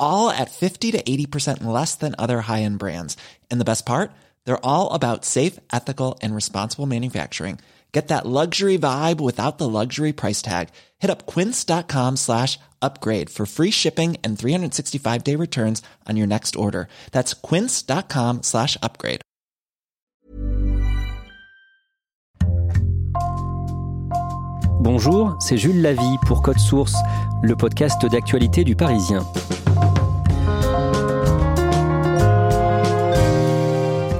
all at 50 to 80% less than other high-end brands. And the best part? They're all about safe, ethical, and responsible manufacturing. Get that luxury vibe without the luxury price tag. Hit up quince.com slash upgrade for free shipping and 365-day returns on your next order. That's quince.com slash upgrade. Bonjour, c'est Jules Lavie pour Code Source, le podcast d'actualité du Parisien.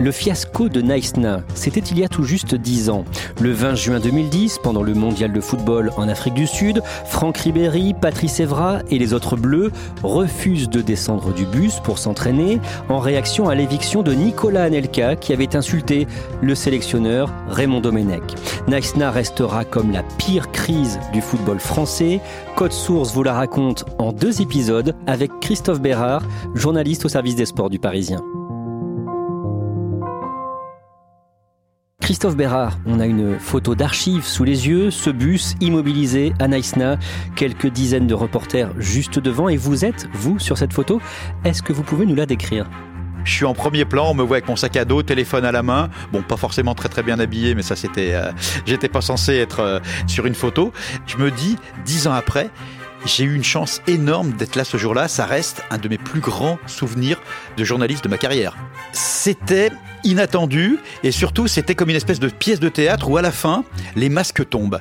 Le fiasco de Naïsna, c'était il y a tout juste 10 ans. Le 20 juin 2010, pendant le mondial de football en Afrique du Sud, Franck Ribéry, Patrice Evra et les autres bleus refusent de descendre du bus pour s'entraîner en réaction à l'éviction de Nicolas Anelka qui avait insulté le sélectionneur Raymond Domenech. Naïsna restera comme la pire crise du football français. Code Source vous la raconte en deux épisodes avec Christophe Bérard, journaliste au service des sports du Parisien. Christophe Bérard, on a une photo d'archive sous les yeux, ce bus immobilisé à Naïsna, quelques dizaines de reporters juste devant et vous êtes, vous, sur cette photo. Est-ce que vous pouvez nous la décrire? Je suis en premier plan, on me voit avec mon sac à dos, téléphone à la main. Bon, pas forcément très très bien habillé, mais ça c'était, euh, j'étais pas censé être euh, sur une photo. Je me dis, dix ans après, j'ai eu une chance énorme d'être là ce jour-là. Ça reste un de mes plus grands souvenirs de journaliste de ma carrière. C'était inattendu et surtout c'était comme une espèce de pièce de théâtre où à la fin les masques tombent.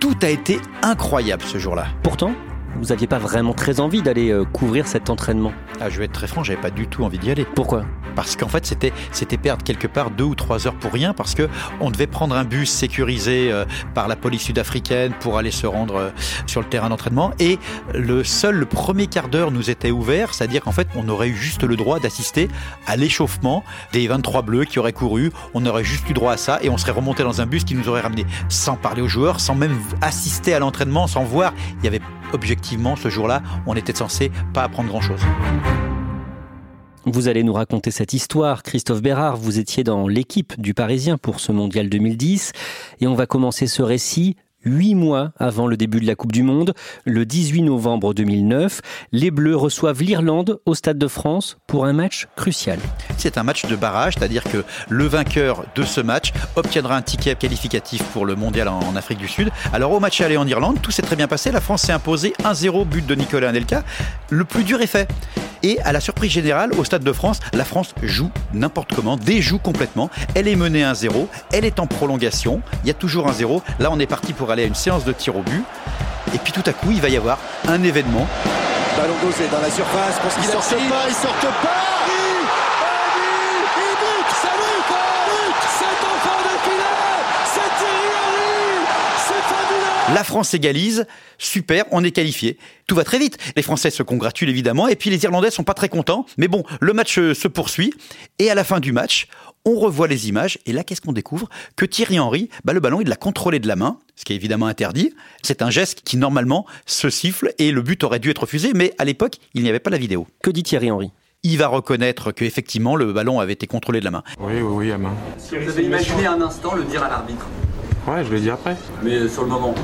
Tout a été incroyable ce jour-là. Pourtant, vous n'aviez pas vraiment très envie d'aller euh, couvrir cet entraînement? Ah, je vais être très franc, j'avais pas du tout envie d'y aller. Pourquoi? Parce qu'en fait, c'était c'était perdre quelque part deux ou trois heures pour rien, parce que on devait prendre un bus sécurisé euh, par la police sud-africaine pour aller se rendre euh, sur le terrain d'entraînement, et le seul le premier quart d'heure nous était ouvert, c'est-à-dire qu'en fait, on aurait eu juste le droit d'assister à l'échauffement des 23 bleus qui auraient couru. On aurait juste eu droit à ça, et on serait remonté dans un bus qui nous aurait ramené sans parler aux joueurs, sans même assister à l'entraînement, sans voir. Il y avait objectivement, ce jour-là, on était censé pas apprendre grand-chose. Vous allez nous raconter cette histoire. Christophe Bérard, vous étiez dans l'équipe du Parisien pour ce mondial 2010 et on va commencer ce récit Huit mois avant le début de la Coupe du Monde, le 18 novembre 2009, les Bleus reçoivent l'Irlande au Stade de France pour un match crucial. C'est un match de barrage, c'est-à-dire que le vainqueur de ce match obtiendra un ticket qualificatif pour le mondial en Afrique du Sud. Alors au match aller en Irlande, tout s'est très bien passé. La France s'est imposée 1-0, but de Nicolas Anelka. Le plus dur est fait. Et à la surprise générale, au Stade de France, la France joue n'importe comment, déjoue complètement. Elle est menée 1-0, elle est en prolongation, il y a toujours un 0. Là, on est parti pour aller à une séance de tir au but. Et puis tout à coup, il va y avoir un événement. Ballon dosé dans la surface, parce qu'il sortent pas, ils sortent pas La France égalise, super, on est qualifié. Tout va très vite. Les Français se congratulent évidemment, et puis les Irlandais sont pas très contents. Mais bon, le match euh, se poursuit, et à la fin du match, on revoit les images, et là, qu'est-ce qu'on découvre? Que Thierry Henry, bah, le ballon, il l'a contrôlé de la main, ce qui est évidemment interdit. C'est un geste qui, normalement, se siffle, et le but aurait dû être refusé, mais à l'époque, il n'y avait pas la vidéo. Que dit Thierry Henry? Il va reconnaître qu'effectivement le ballon avait été contrôlé de la main. Oui, oui, oui, à main. Si vous avez imaginé un instant le dire à l'arbitre Ouais, je l'ai dit après. Mais sur le moment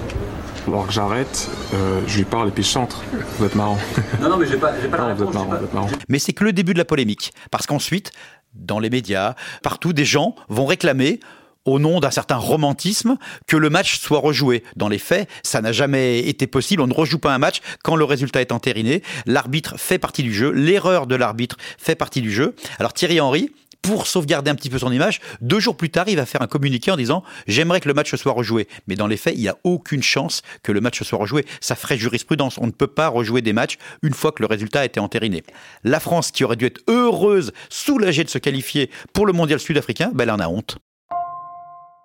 alors que j'arrête, euh, je lui parle et puis je chante. Vous êtes marrant. Non, non, mais j'ai pas, pas la réponse. Vous êtes marrant, Mais c'est que le début de la polémique. Parce qu'ensuite, dans les médias, partout, des gens vont réclamer au nom d'un certain romantisme, que le match soit rejoué. Dans les faits, ça n'a jamais été possible. On ne rejoue pas un match quand le résultat est entériné. L'arbitre fait partie du jeu. L'erreur de l'arbitre fait partie du jeu. Alors Thierry Henry, pour sauvegarder un petit peu son image, deux jours plus tard, il va faire un communiqué en disant j'aimerais que le match soit rejoué. Mais dans les faits, il n'y a aucune chance que le match soit rejoué. Ça ferait jurisprudence. On ne peut pas rejouer des matchs une fois que le résultat a été entériné. La France, qui aurait dû être heureuse, soulagée de se qualifier pour le mondial sud-africain, ben, elle en a honte.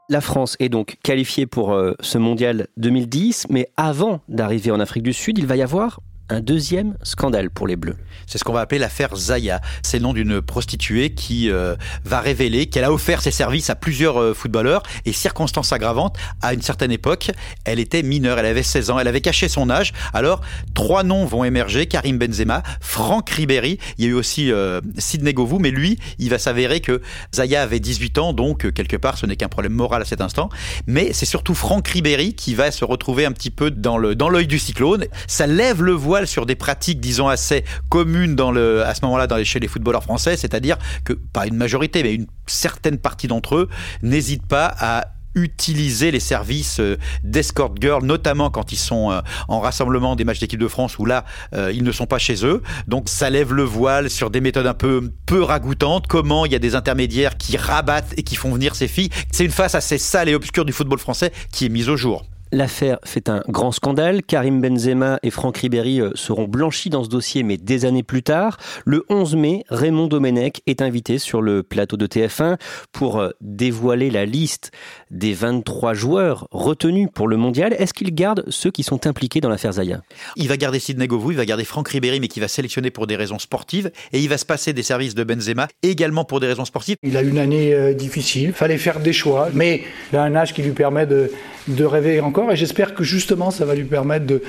La France est donc qualifiée pour euh, ce mondial 2010, mais avant d'arriver en Afrique du Sud, il va y avoir un deuxième scandale pour les Bleus. C'est ce qu'on va appeler l'affaire Zaya. C'est le nom d'une prostituée qui euh, va révéler qu'elle a offert ses services à plusieurs euh, footballeurs et circonstance aggravante, à une certaine époque, elle était mineure, elle avait 16 ans, elle avait caché son âge. Alors, trois noms vont émerger, Karim Benzema, Franck Ribéry, il y a eu aussi euh, Sidney Govou, mais lui, il va s'avérer que Zaya avait 18 ans, donc quelque part, ce n'est qu'un problème moral à cet instant. Mais c'est surtout Franck Ribéry qui va se retrouver un petit peu dans l'œil du cyclone. Ça lève le voile sur des pratiques, disons, assez communes dans le, à ce moment-là dans les, chez les footballeurs français, c'est-à-dire que, pas une majorité, mais une certaine partie d'entre eux n'hésitent pas à utiliser les services euh, d'escort girl, notamment quand ils sont euh, en rassemblement des matchs d'équipe de France où là, euh, ils ne sont pas chez eux. Donc ça lève le voile sur des méthodes un peu peu ragoûtantes. Comment il y a des intermédiaires qui rabattent et qui font venir ces filles? C'est une face assez sale et obscure du football français qui est mise au jour. L'affaire fait un grand scandale. Karim Benzema et Franck Ribéry euh, seront blanchis dans ce dossier, mais des années plus tard. Le 11 mai, Raymond Domenech est invité sur le plateau de TF1 pour euh, dévoiler la liste des 23 joueurs retenus pour le mondial. Est-ce qu'il garde ceux qui sont impliqués dans l'affaire Zaya? Il va garder Sidney Govou, il va garder Franck Ribéry, mais qui va sélectionner pour des raisons sportives. Et il va se passer des services de Benzema également pour des raisons sportives. Il a une année euh, difficile, fallait faire des choix, mais il a un âge qui lui permet de, de rêver encore et j'espère que justement ça va lui permettre de,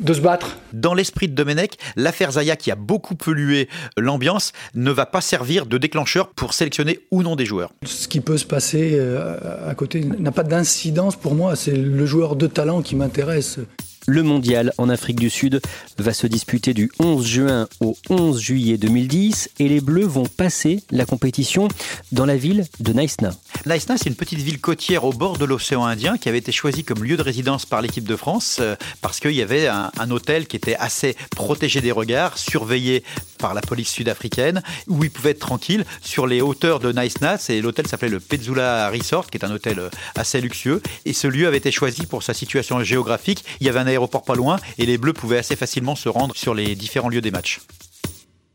de se battre. Dans l'esprit de Domenech, l'affaire Zaya qui a beaucoup pollué l'ambiance ne va pas servir de déclencheur pour sélectionner ou non des joueurs. Ce qui peut se passer euh, à côté n'a pas d'incidence pour moi, c'est le joueur de talent qui m'intéresse. Le mondial en Afrique du Sud va se disputer du 11 juin au 11 juillet 2010 et les Bleus vont passer la compétition dans la ville de Naïsna. Naïsna, c'est une petite ville côtière au bord de l'océan Indien qui avait été choisie comme lieu de résidence par l'équipe de France euh, parce qu'il y avait un, hôtel qui était assez protégé des regards, surveillé par la police sud-africaine, où ils pouvaient être tranquilles sur les hauteurs de Naïsna. C'est l'hôtel s'appelait le Petzula Resort, qui est un hôtel euh, assez luxueux. Et ce lieu avait été choisi pour sa situation géographique. Il y avait un aéroport pas loin et les Bleus pouvaient assez facilement se rendre sur les différents lieux des matchs.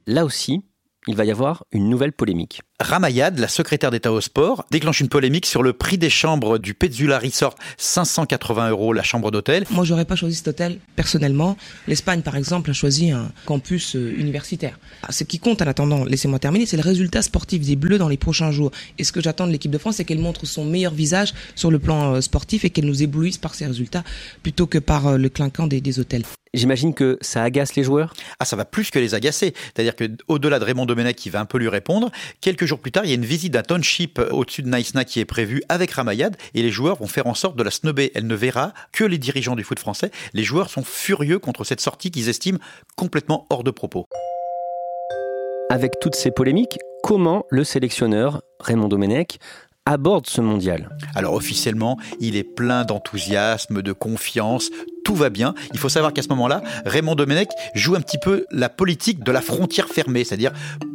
Là aussi, il va y avoir une nouvelle polémique. Ramayad, la secrétaire d'État au sport, déclenche une polémique sur le prix des chambres du Petzula Resort, 580 euros la chambre d'hôtel. Moi, j'aurais pas choisi cet hôtel personnellement. L'Espagne, par exemple, a choisi un campus euh, universitaire. Ah, ce qui compte en attendant, laissez-moi terminer, c'est le résultat sportif des Bleus dans les prochains jours. Et ce que j'attends de l'équipe de France, c'est qu'elle montre son meilleur visage sur le plan euh, sportif et qu'elle nous éblouisse par ses résultats plutôt que par euh, le clinquant des, des hôtels. J'imagine que ça agace les joueurs? Ah, ça va plus que les agacer. C'est-à-dire que au-delà de Raymond Domenech qui va un peu lui répondre, quelques jours plus tard, il y a une visite d'un township au-dessus de Naïsna qui est prévue avec Ramayad et les joueurs vont faire en sorte de la snobber. Elle ne verra que les dirigeants du foot français. Les joueurs sont furieux contre cette sortie qu'ils estiment complètement hors de propos. Avec toutes ces polémiques, comment le sélectionneur Raymond Domenech aborde ce mondial? Alors officiellement, il est plein d'enthousiasme, de confiance, tout va bien. Il faut savoir qu'à ce moment-là, Raymond Domenech joue un petit peu la politique de la frontière fermée, c'est-à-dire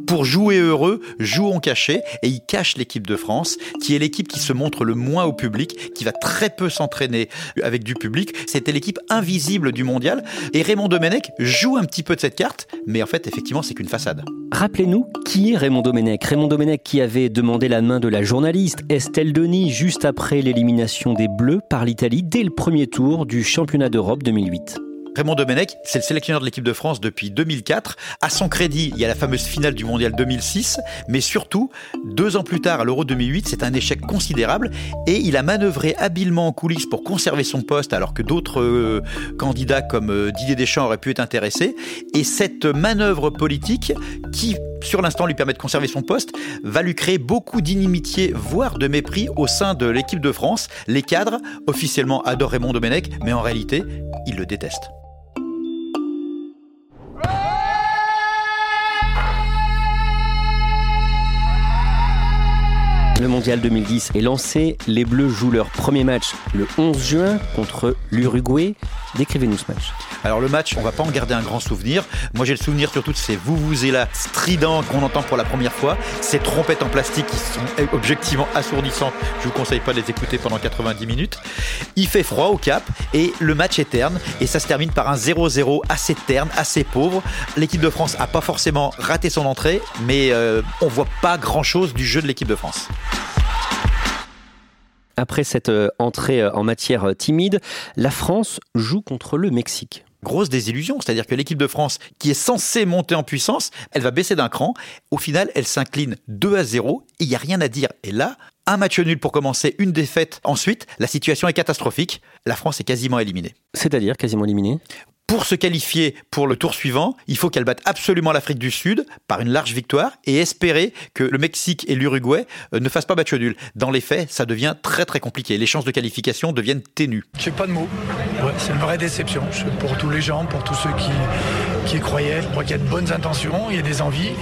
pour jouer heureux, jouons caché, et il cache l'équipe de France, qui est l'équipe qui se montre le moins au public, qui va très peu s'entraîner avec du public. C'était l'équipe invisible du mondial, et Raymond Domenech joue un petit peu de cette carte, mais en fait, effectivement, c'est qu'une façade. Rappelez-nous qui est Raymond Domenech? Raymond Domenech qui avait demandé la main de la journaliste Estelle Denis juste après l'élimination des Bleus par l'Italie dès le premier tour du championnat d'Europe 2008. Raymond Domenech, c'est le sélectionneur de l'équipe de France depuis 2004. À son crédit, il y a la fameuse finale du Mondial 2006, mais surtout, deux ans plus tard, à l'Euro 2008, c'est un échec considérable et il a manœuvré habilement en coulisses pour conserver son poste alors que d'autres euh, candidats comme euh, Didier Deschamps auraient pu être intéressés. Et cette manœuvre politique, qui sur l'instant lui permet de conserver son poste, va lui créer beaucoup d'inimitié, voire de mépris au sein de l'équipe de France. Les cadres, officiellement, adorent Raymond Domenech, mais en réalité, ils le détestent. Le mondial 2010 est lancé. Les Bleus jouent leur premier match le 11 juin contre l'Uruguay. Décrivez-nous ce match. Alors le match, on va pas en garder un grand souvenir. Moi j'ai le souvenir surtout de ces vous vous et là stridents qu'on entend pour la première fois, ces trompettes en plastique qui sont objectivement assourdissantes. Je vous conseille pas de les écouter pendant 90 minutes. Il fait froid au Cap et le match est terne et ça se termine par un 0-0 assez terne, assez pauvre. L'équipe de France a pas forcément raté son entrée, mais euh, on voit pas grand chose du jeu de l'équipe de France. Après cette euh, entrée euh, en matière euh, timide, la France joue contre le Mexique. Grosse désillusion, c'est-à-dire que l'équipe de France, qui est censée monter en puissance, elle va baisser d'un cran. Au final, elle s'incline 2 à 0 et il n'y a rien à dire. Et là, un match nul pour commencer, une défaite ensuite, la situation est catastrophique. La France est quasiment éliminée. C'est-à-dire quasiment éliminée? Pour se qualifier pour le tour suivant, il faut qu'elle batte absolument l'Afrique du Sud par une large victoire et espérer que le Mexique et l'Uruguay euh, ne fassent pas match nul. Dans les faits, ça devient très très compliqué. Les chances de qualification deviennent ténues. J'ai pas de mots. c'est une vraie déception pour tous les gens, pour tous ceux qui, qui croyaient. Je crois qu'il y a de bonnes intentions, il y a des envies,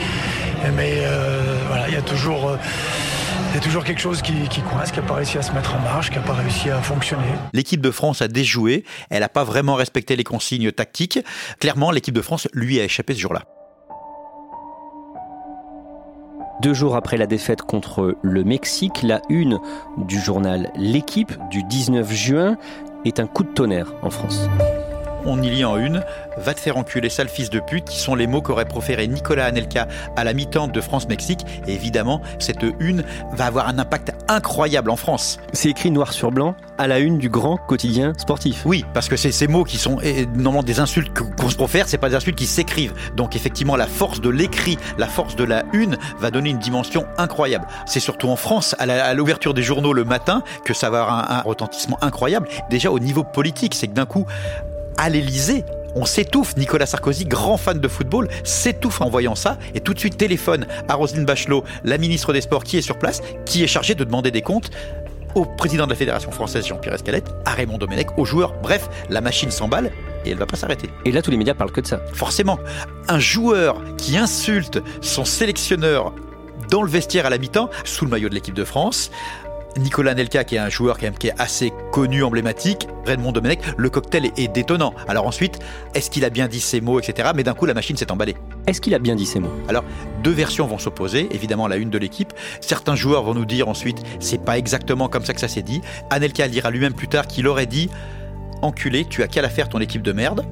mais euh, voilà, il y a toujours. Euh, il y a toujours quelque chose qui, coince, qui n'a pas réussi à se mettre en marche, qui n'a pas réussi à fonctionner. L'équipe de France a déjoué, elle n'a pas vraiment respecté les consignes tactiques. Clairement, l'équipe de France lui a échappé ce jour-là. Deux jours après la défaite contre le Mexique, la une du journal L'équipe du 19 juin est un coup de tonnerre en France on y lit en une Va te faire enculer, sale fils de pute, qui sont les mots qu'aurait proféré Nicolas Anelka à la mi-temps de France-Mexique. Et évidemment, cette une va avoir un impact incroyable en France. C'est écrit noir sur blanc à la une du grand quotidien sportif. Oui, parce que c'est ces mots qui sont normalement des insultes qu'on se profère, c'est pas des insultes qui s'écrivent. Donc effectivement, la force de l'écrit, la force de la une va donner une dimension incroyable. C'est surtout en France, à l'ouverture des journaux le matin, que ça va avoir un retentissement incroyable. Déjà au niveau politique, c'est que d'un coup, à l'Elysée, on s'étouffe. Nicolas Sarkozy, grand fan de football, s'étouffe en voyant ça et tout de suite téléphone à Roselyne Bachelot, la ministre des Sports qui est sur place, qui est chargée de demander des comptes au président de la Fédération française Jean-Pierre Escalette, à Raymond Domenech, aux joueurs. Bref, la machine s'emballe et elle va pas s'arrêter. Et là, tous les médias parlent que de ça. Forcément, un joueur qui insulte son sélectionneur dans le vestiaire à la mi-temps, sous le maillot de l'équipe de France, Nicolas Nelka, qui est un joueur qui est assez connu, emblématique, Raymond Domenech, le cocktail est, détonnant. Alors ensuite, est-ce qu'il a bien dit ses mots, etc. Mais d'un coup, la machine s'est emballée. Est-ce qu'il a bien dit ses mots? Alors, deux versions vont s'opposer, évidemment la une de l'équipe. Certains joueurs vont nous dire ensuite, c'est pas exactement comme ça que ça s'est dit. Anelka dira lui-même plus tard qu'il aurait dit, enculé, tu as qu'à la faire ton équipe de merde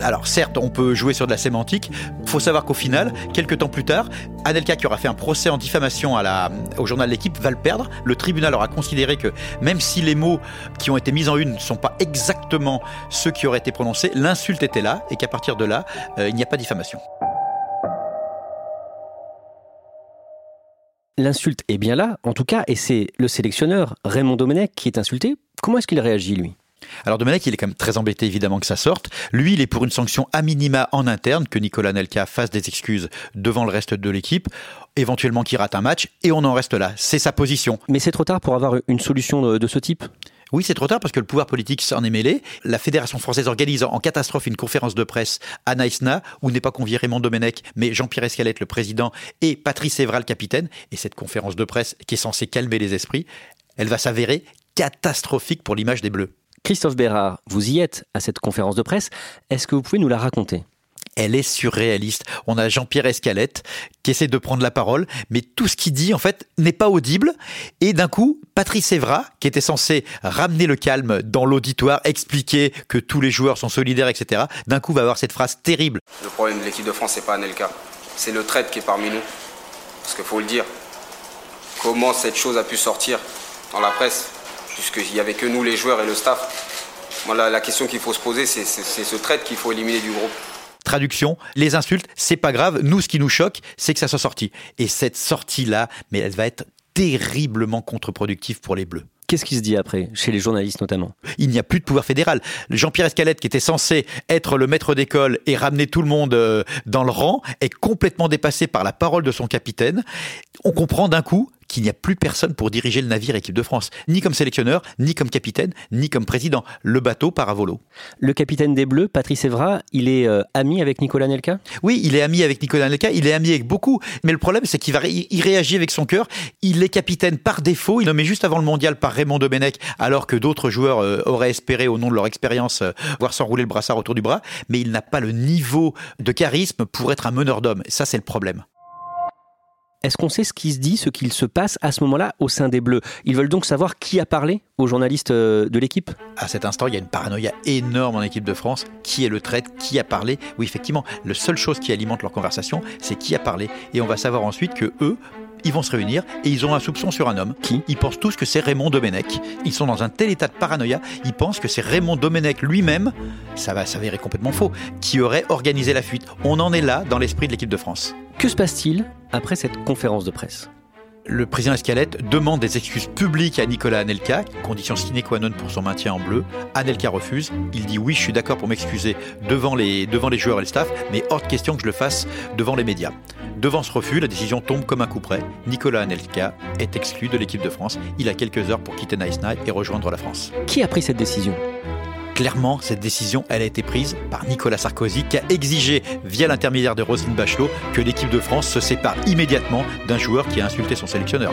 alors certes, on peut jouer sur de la sémantique. Il faut savoir qu'au final, quelques temps plus tard, Anelka, qui aura fait un procès en diffamation au journal L'équipe, va le perdre. Le tribunal aura considéré que même si les mots qui ont été mis en une ne sont pas exactement ceux qui auraient été prononcés, l'insulte était là et qu'à partir de là, euh, il n'y a pas diffamation. L'insulte est bien là, en tout cas, et c'est le sélectionneur Raymond Domenech qui est insulté. Comment est-ce qu'il réagit, lui? Alors Domenech, il est quand même très embêté évidemment que ça sorte. Lui, il est pour une sanction à minima en interne, que Nicolas Nelka fasse des excuses devant le reste de l'équipe, éventuellement qu'il rate un match, et on en reste là. C'est sa position. Mais c'est trop tard pour avoir une solution de ce type? Oui, c'est trop tard parce que le pouvoir politique s'en est mêlé. La Fédération française organise en catastrophe une conférence de presse à Naïsna où n'est pas convié Raymond Domenech, mais Jean-Pierre Escalette, le président, et Patrice Evra, le capitaine. Et cette conférence de presse, qui est censée calmer les esprits, elle va s'avérer catastrophique pour l'image des Bleus. Christophe Bérard, vous y êtes à cette conférence de presse. Est-ce que vous pouvez nous la raconter? Elle est surréaliste. On a Jean-Pierre Escalette qui essaie de prendre la parole, mais tout ce qu'il dit, en fait, n'est pas audible. Et d'un coup, Patrice Evra, qui était censé ramener le calme dans l'auditoire, expliquer que tous les joueurs sont solidaires, etc., d'un coup va avoir cette phrase terrible. Le problème de l'équipe de France, c'est pas Anelka. C'est le traite qui est parmi nous. Parce qu'il faut le dire. Comment cette chose a pu sortir dans la presse? Puisqu'il n'y avait que nous, les joueurs et le staff. Moi, la, question qu'il faut se poser, c'est ce traite qu'il faut éliminer du groupe. Traduction, les insultes, c'est pas grave. Nous, ce qui nous choque, c'est que ça soit sorti. Et cette sortie-là, mais elle va être terriblement contre-productive pour les Bleus. Qu'est-ce qui se dit après, chez les journalistes notamment? Il n'y a plus de pouvoir fédéral. Jean-Pierre Escalette, qui était censé être le maître d'école et ramener tout le monde euh, dans le rang, est complètement dépassé par la parole de son capitaine. On comprend d'un coup qu'il n'y a plus personne pour diriger le navire équipe de France, ni comme sélectionneur, ni comme capitaine, ni comme président. Le bateau part à volo. Le capitaine des Bleus, Patrice Evra, il est euh, ami avec Nicolas Nelka? Oui, il est ami avec Nicolas Nelka, il est ami avec beaucoup, mais le problème c'est qu'il va il réagit avec son cœur. Il est capitaine par défaut, il nommé juste avant le mondial par Raymond Domenech, alors que d'autres joueurs euh, auraient espéré au nom de leur expérience euh, voir s'enrouler le brassard autour du bras, mais il n'a pas le niveau de charisme pour être un meneur d'hommes. Ça c'est le problème. Est-ce qu'on sait ce qui se dit, ce qu'il se passe à ce moment-là au sein des Bleus? Ils veulent donc savoir qui a parlé aux journalistes euh, de l'équipe? À cet instant, il y a une paranoïa énorme en équipe de France. Qui est le traite Qui a parlé? Oui, effectivement, la seule chose qui alimente leur conversation, c'est qui a parlé. Et on va savoir ensuite que eux, ils vont se réunir et ils ont un soupçon sur un homme. Qui? Ils pensent tous que c'est Raymond Domenech. Ils sont dans un tel état de paranoïa, ils pensent que c'est Raymond Domenech lui-même, ça va s'avérer complètement faux, qui aurait organisé la fuite. On en est là dans l'esprit de l'équipe de France. Que se passe-t-il après cette conférence de presse? Le président Escalette demande des excuses publiques à Nicolas Anelka, condition sine qua non pour son maintien en bleu. Anelka refuse. Il dit oui, je suis d'accord pour m'excuser devant les, devant les joueurs et le staff, mais hors de question que je le fasse devant les médias. Devant ce refus, la décision tombe comme un coup près. Nicolas Anelka est exclu de l'équipe de France. Il a quelques heures pour quitter Nice Night et rejoindre la France. Qui a pris cette décision? Clairement, cette décision, elle a été prise par Nicolas Sarkozy qui a exigé, via l'intermédiaire de Roselyne Bachelot, que l'équipe de France se sépare immédiatement d'un joueur qui a insulté son sélectionneur.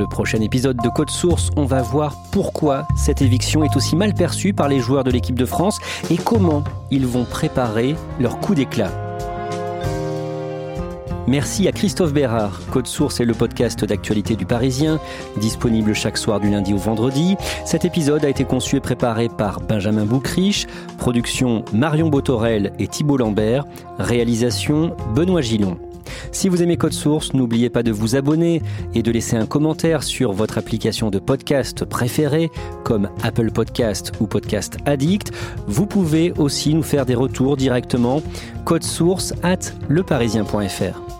Le prochain épisode de Code Source, on va voir pourquoi cette éviction est aussi mal perçue par les joueurs de l'équipe de France et comment ils vont préparer leur coup d'éclat. Merci à Christophe Bérard. Code Source est le podcast d'actualité du Parisien, disponible chaque soir du lundi au vendredi. Cet épisode a été conçu et préparé par Benjamin Boucriche, production Marion Botorel et Thibault Lambert, réalisation Benoît Gillon. Si vous aimez Code Source, n'oubliez pas de vous abonner et de laisser un commentaire sur votre application de podcast préférée, comme Apple Podcast ou Podcast Addict. Vous pouvez aussi nous faire des retours directement. Code Source at leparisien.fr.